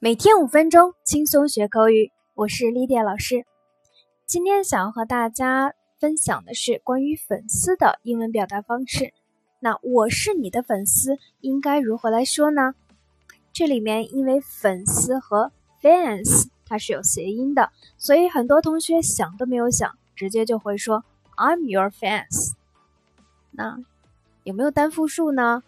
每天五分钟，轻松学口语。我是 Lidia 老师。今天想要和大家分享的是关于粉丝的英文表达方式。那我是你的粉丝，应该如何来说呢？这里面因为粉丝和 fans 它是有谐音的，所以很多同学想都没有想，直接就会说 I'm your fans。那有没有单复数呢？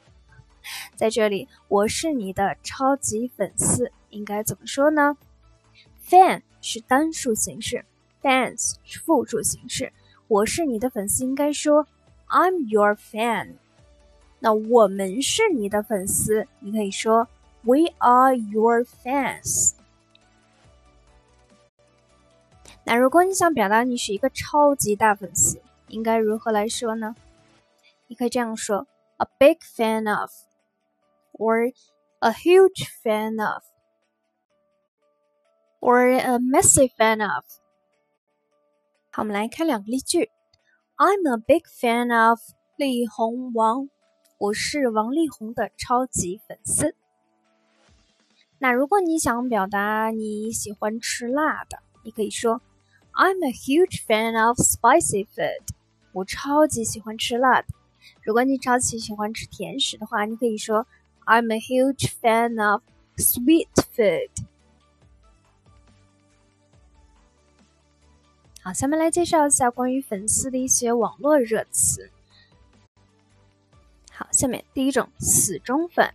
在这里，我是你的超级粉丝。应该怎么说呢？fan 是单数形式，fans 是复数形式。我是你的粉丝，应该说 I'm your fan。那我们是你的粉丝，你可以说 We are your fans。那如果你想表达你是一个超级大粉丝，应该如何来说呢？你可以这样说：a big fan of，or a huge fan of。or a massive fan of。好，我们来看两个例句。I'm a big fan of 力宏王，我是王力宏的超级粉丝。那如果你想表达你喜欢吃辣的，你可以说 I'm a huge fan of spicy food。我超级喜欢吃辣的。如果你超级喜欢吃甜食的话，你可以说 I'm a huge fan of sweet food。 好，下面来介绍一下关于粉丝的一些网络热词。好，下面第一种死忠粉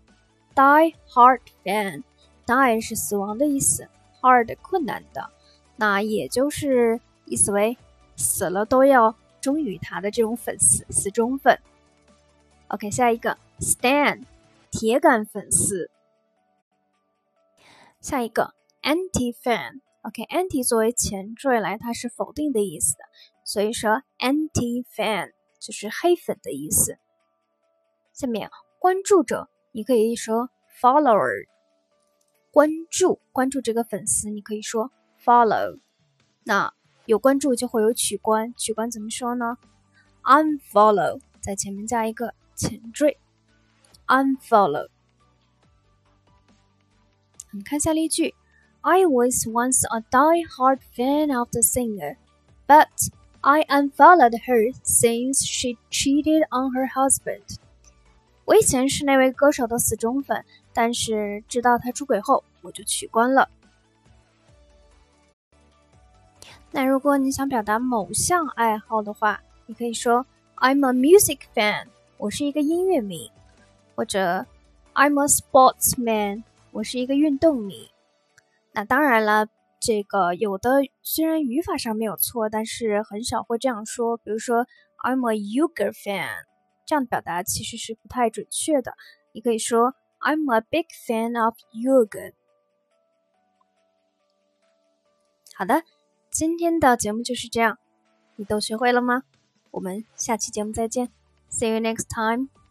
，die hard fan，die 是死亡的意思，hard 困难的，那也就是意思为死了都要忠于他的这种粉丝，死忠粉。OK，下一个 stan，铁杆粉丝。下一个 anti fan。OK，anti 作为前缀来，它是否定的意思的，所以说 anti fan 就是黑粉的意思。下面关注者，你可以说 follower，关注关注这个粉丝，你可以说 follow。那有关注就会有取关，取关怎么说呢？unfollow 在前面加一个前缀，unfollow。我们看下例句。I was once a die-hard fan of the singer, but I unfollowed her since she cheated on her husband. 我以前是那位歌手的死忠粉，但是直到他出轨后，我就取关了。那如果你想表达某项爱好的话，你可以说 I'm a music fan，我是一个音乐迷，或者 I'm a sportsman，我是一个运动迷。 那当然了，这个有的虽然语法上没有错，但是很少会这样说。比如说，I'm a yoga fan，这样表达其实是不太准确的。你可以说，I'm a big fan of yoga。好的，今天的节目就是这样，你都学会了吗？我们下期节目再见，See you next time。